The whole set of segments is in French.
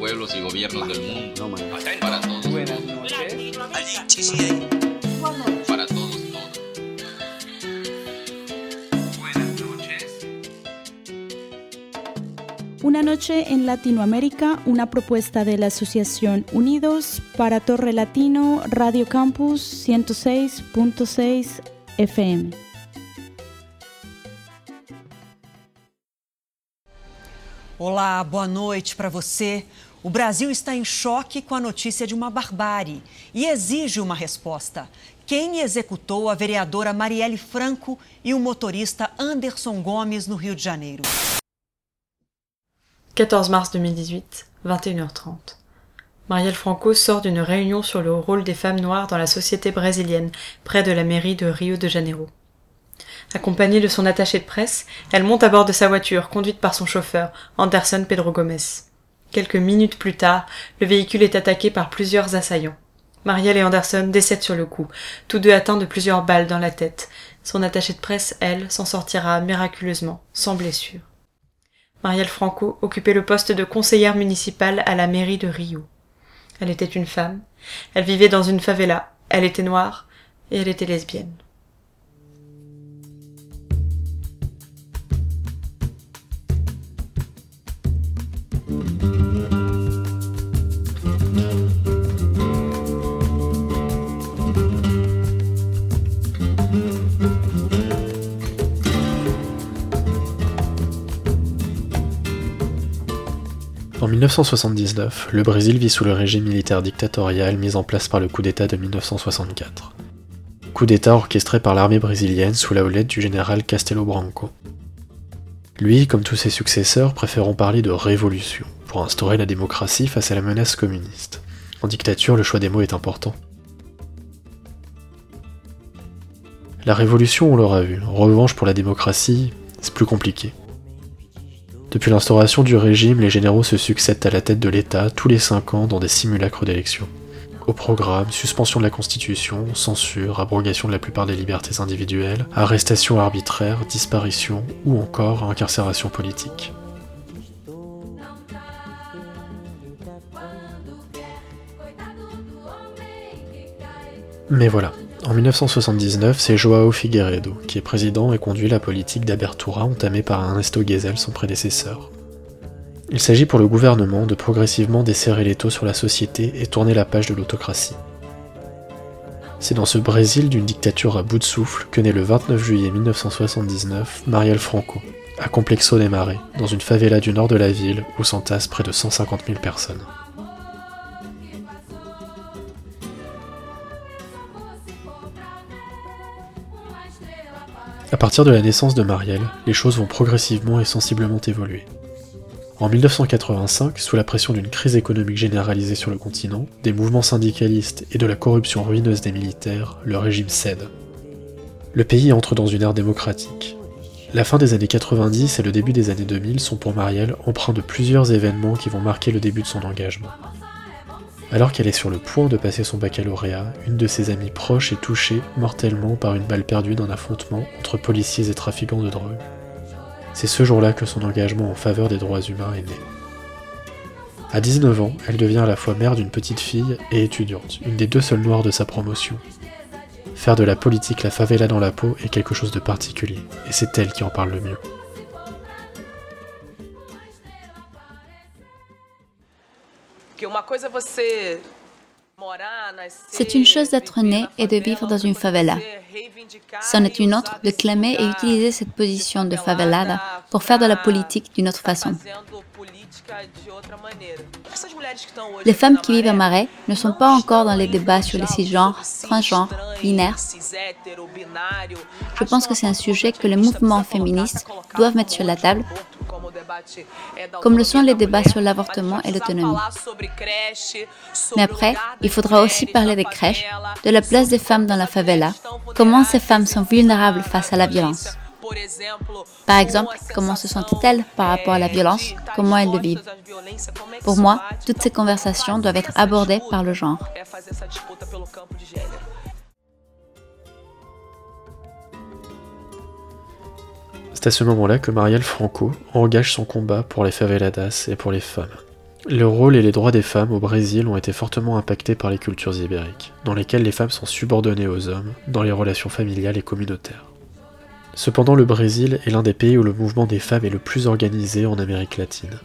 pueblos y gobiernos del mundo. Para todos. Para todos, todos. Una noche en Latinoamérica, una propuesta de la Asociación Unidos para Torre Latino Radio Campus 106.6 FM. Olá, boa noite para você. O Brasil está em choque com a notícia de uma barbárie e exige uma resposta. Quem executou a vereadora Marielle Franco e o motorista Anderson Gomes no Rio de Janeiro? 14 mars 2018, 21h30. Marielle Franco sort d'une réunion sur le rôle des femmes noires dans la société brésilienne, près de la mairie de Rio de Janeiro. Accompagnée de son attaché de presse, elle monte à bord de sa voiture, conduite par son chauffeur, Anderson Pedro Gomes. Quelques minutes plus tard, le véhicule est attaqué par plusieurs assaillants. Marielle et Anderson décèdent sur le coup, tous deux atteints de plusieurs balles dans la tête. Son attachée de presse, elle, s'en sortira miraculeusement, sans blessure. Marielle Franco occupait le poste de conseillère municipale à la mairie de Rio. Elle était une femme, elle vivait dans une favela, elle était noire et elle était lesbienne. 1979, le Brésil vit sous le régime militaire dictatorial mis en place par le coup d'État de 1964. Coup d'État orchestré par l'armée brésilienne sous la houlette du général Castelo Branco. Lui, comme tous ses successeurs, préférant parler de révolution pour instaurer la démocratie face à la menace communiste. En dictature, le choix des mots est important. La révolution, on l'aura vu. En revanche, pour la démocratie, c'est plus compliqué. Depuis l'instauration du régime, les généraux se succèdent à la tête de l'État tous les cinq ans dans des simulacres d'élections. Au programme, suspension de la Constitution, censure, abrogation de la plupart des libertés individuelles, arrestation arbitraire, disparition ou encore incarcération politique. Mais voilà, en 1979, c'est Joao Figueiredo qui est président et conduit la politique d'Abertura entamée par Ernesto Geisel, son prédécesseur. Il s'agit pour le gouvernement de progressivement desserrer les taux sur la société et tourner la page de l'autocratie. C'est dans ce Brésil d'une dictature à bout de souffle que naît le 29 juillet 1979 Marielle Franco, à Complexo des Marais, dans une favela du nord de la ville où s'entassent près de 150 000 personnes. Partir de la naissance de Marielle, les choses vont progressivement et sensiblement évoluer. En 1985, sous la pression d'une crise économique généralisée sur le continent, des mouvements syndicalistes et de la corruption ruineuse des militaires, le régime cède. Le pays entre dans une ère démocratique. La fin des années 90 et le début des années 2000 sont pour Marielle empreints de plusieurs événements qui vont marquer le début de son engagement. Alors qu'elle est sur le point de passer son baccalauréat, une de ses amies proches est touchée mortellement par une balle perdue d'un affrontement entre policiers et trafiquants de drogue. C'est ce jour-là que son engagement en faveur des droits humains est né. À 19 ans, elle devient à la fois mère d'une petite fille et étudiante, une des deux seules noires de sa promotion. Faire de la politique la favela dans la peau est quelque chose de particulier, et c'est elle qui en parle le mieux. C'est une chose d'être né et de vivre dans une favela. C'en est une autre de clamer et utiliser cette position de favelada pour faire de la politique d'une autre façon. Les femmes qui vivent à Marais ne sont pas encore dans les débats sur les cisgenres, transgenres, binaires. Je pense que c'est un sujet que les mouvements féministes doivent mettre sur la table, comme le sont les débats sur l'avortement et l'autonomie. Mais après, il faudra aussi parler des crèches, de la place des femmes dans la favela, comment ces femmes sont vulnérables face à la violence. Par exemple, comment se sentent-elles par rapport à la violence? Comment elles le vivent? Pour moi, toutes ces conversations doivent être abordées par le genre. C'est à ce moment-là que Marielle Franco engage son combat pour les faveladas et pour les femmes. Le rôle et les droits des femmes au Brésil ont été fortement impactés par les cultures ibériques, dans lesquelles les femmes sont subordonnées aux hommes dans les relations familiales et communautaires. Cependant, le Brésil est l'un des pays où le mouvement des femmes est le plus organisé en Amérique latine.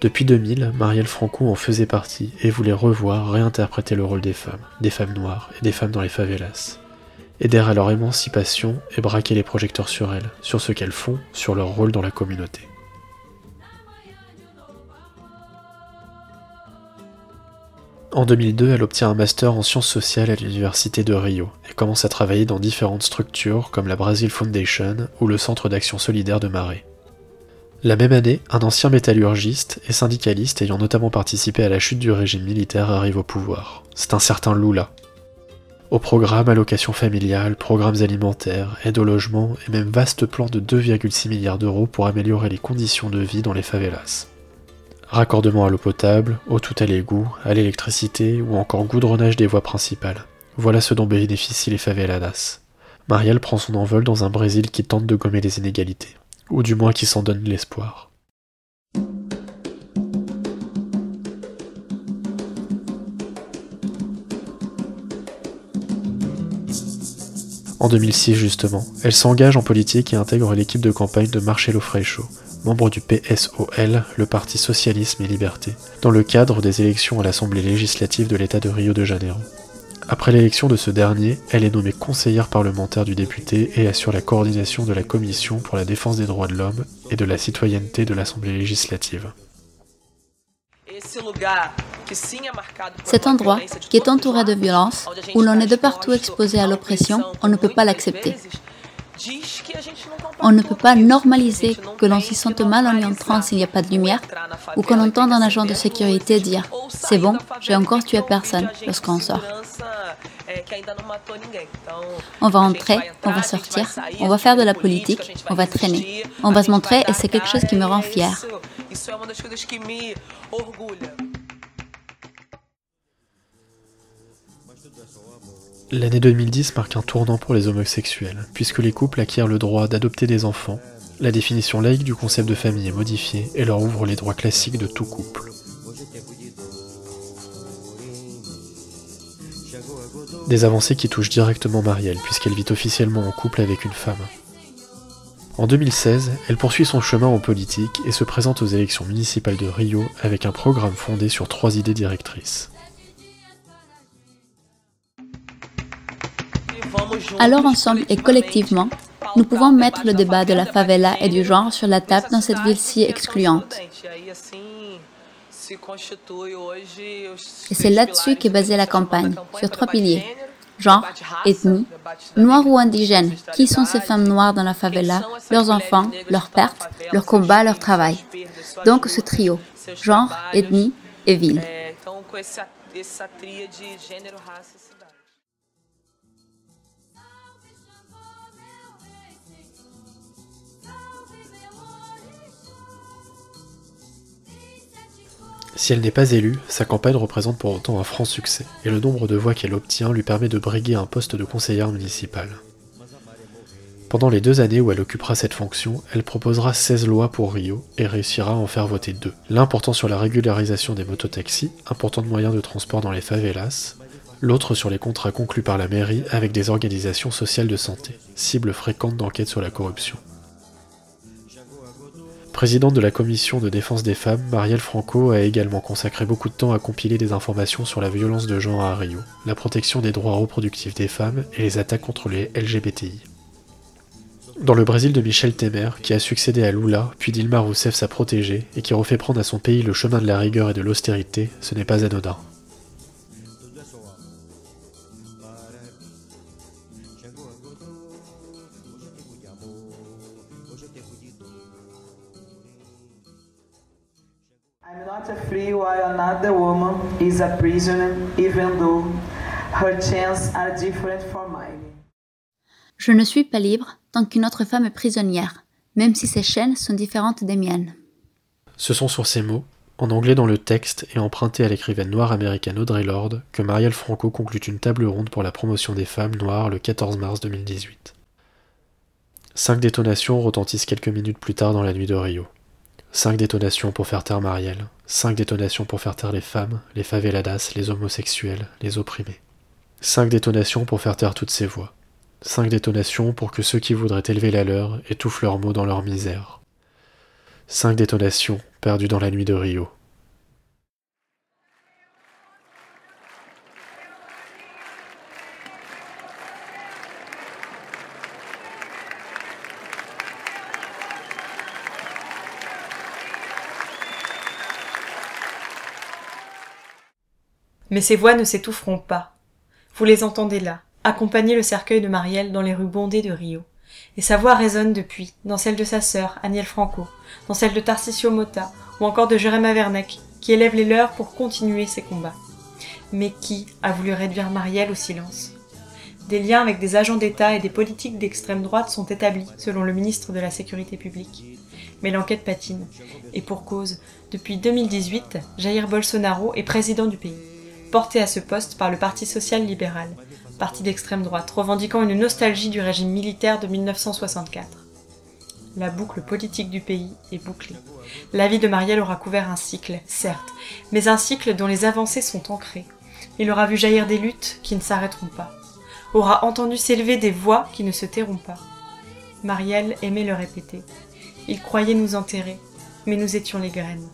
Depuis 2000, Marielle Franco en faisait partie et voulait revoir, réinterpréter le rôle des femmes, des femmes noires et des femmes dans les favelas. Aider à leur émancipation et braquer les projecteurs sur elles, sur ce qu'elles font, sur leur rôle dans la communauté. En 2002, elle obtient un master en sciences sociales à l'université de Rio et commence à travailler dans différentes structures comme la Brazil Foundation ou le Centre d'action solidaire de Marais. La même année, un ancien métallurgiste et syndicaliste ayant notamment participé à la chute du régime militaire arrive au pouvoir. C'est un certain Lula. Au programme allocation familiale, programmes alimentaires, aide au logement et même vaste plan de 2,6 milliards d'euros pour améliorer les conditions de vie dans les favelas. Raccordement à l'eau potable, eau tout à l'égout, à l'électricité ou encore goudronnage des voies principales. Voilà ce dont bénéficient les faveladas. Marielle prend son envol dans un Brésil qui tente de gommer les inégalités, ou du moins qui s'en donne l'espoir. En 2006 justement, elle s'engage en politique et intègre l'équipe de campagne de Marcelo Freixo, membre du PSOL, le Parti Socialisme et Liberté, dans le cadre des élections à l'Assemblée législative de l'État de Rio de Janeiro. Après l'élection de ce dernier, elle est nommée conseillère parlementaire du député et assure la coordination de la Commission pour la défense des droits de l'homme et de la citoyenneté de l'Assemblée législative. Cet endroit, qui est entouré de violence, où l'on est de partout exposé à l'oppression, on ne peut pas l'accepter. On ne peut pas normaliser que l'on s'y sente mal en y entrant s'il n'y a pas de lumière, ou qu'on entende un agent de sécurité dire ⁇ C'est bon, j'ai encore tué personne ⁇ lorsqu'on sort. On va entrer, on va sortir, on va faire de la politique, on va traîner, on va se montrer et c'est quelque chose qui me rend fier. L'année 2010 marque un tournant pour les homosexuels, puisque les couples acquièrent le droit d'adopter des enfants, la définition laïque du concept de famille est modifiée et leur ouvre les droits classiques de tout couple. Des avancées qui touchent directement Marielle, puisqu'elle vit officiellement en couple avec une femme. En 2016, elle poursuit son chemin en politique et se présente aux élections municipales de Rio avec un programme fondé sur trois idées directrices. Alors ensemble et collectivement, nous pouvons mettre le débat de la favela et du genre sur la table dans cette ville si excluante. Et c'est là-dessus qu'est basée la campagne, sur trois piliers. Genre, ethnie, noir ou indigène, qui sont ces femmes noires dans la favela, leurs enfants, leurs pertes, leurs combats, leur travail. Donc ce trio, genre, ethnie et ville. Si elle n'est pas élue, sa campagne représente pour autant un franc succès, et le nombre de voix qu'elle obtient lui permet de briguer un poste de conseillère municipale. Pendant les deux années où elle occupera cette fonction, elle proposera 16 lois pour Rio et réussira à en faire voter deux. L'un portant sur la régularisation des mototaxis, important de moyen de transport dans les favelas, l'autre sur les contrats conclus par la mairie avec des organisations sociales de santé, cible fréquente d'enquêtes sur la corruption. Présidente de la commission de défense des femmes, Marielle Franco a également consacré beaucoup de temps à compiler des informations sur la violence de genre à Rio, la protection des droits reproductifs des femmes et les attaques contre les LGBTI. Dans le Brésil de Michel Temer, qui a succédé à Lula, puis Dilma Rousseff sa protégée, et qui refait prendre à son pays le chemin de la rigueur et de l'austérité, ce n'est pas anodin. Je ne suis pas libre tant qu'une autre femme est prisonnière, même si ses chaînes sont différentes des miennes. Ce sont sur ces mots, en anglais dans le texte et empruntés à l'écrivaine noire américaine Audrey Lorde, que Marielle Franco conclut une table ronde pour la promotion des femmes noires le 14 mars 2018. Cinq détonations retentissent quelques minutes plus tard dans la nuit de Rio. Cinq détonations pour faire taire Marielle. Cinq détonations pour faire taire les femmes, les faveladas, les homosexuels, les opprimés. Cinq détonations pour faire taire toutes ces voix. Cinq détonations pour que ceux qui voudraient élever la leur étouffent leurs mots dans leur misère. Cinq détonations perdues dans la nuit de Rio. Mais ces voix ne s'étoufferont pas. Vous les entendez là, accompagner le cercueil de Marielle dans les rues bondées de Rio. Et sa voix résonne depuis, dans celle de sa sœur, Aniel Franco, dans celle de Tarcisio Mota, ou encore de Jéréma Werneck, qui élève les leurs pour continuer ses combats. Mais qui a voulu réduire Marielle au silence? Des liens avec des agents d'État et des politiques d'extrême droite sont établis, selon le ministre de la Sécurité publique. Mais l'enquête patine. Et pour cause, depuis 2018, Jair Bolsonaro est président du pays porté à ce poste par le Parti social-libéral, parti d'extrême droite, revendiquant une nostalgie du régime militaire de 1964. La boucle politique du pays est bouclée. La vie de Marielle aura couvert un cycle, certes, mais un cycle dont les avancées sont ancrées. Il aura vu jaillir des luttes qui ne s'arrêteront pas, aura entendu s'élever des voix qui ne se tairont pas. Marielle aimait le répéter. Il croyait nous enterrer, mais nous étions les graines.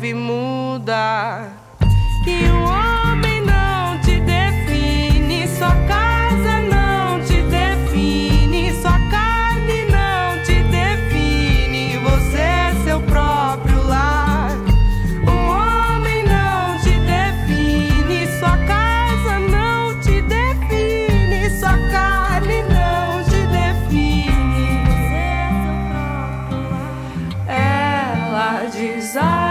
Deve mudar. Que o homem não te define, sua casa não te define, sua carne não te define, você é seu próprio lar. O homem não te define, sua casa não te define, sua carne não te define, você é seu próprio lar. Ela desarma.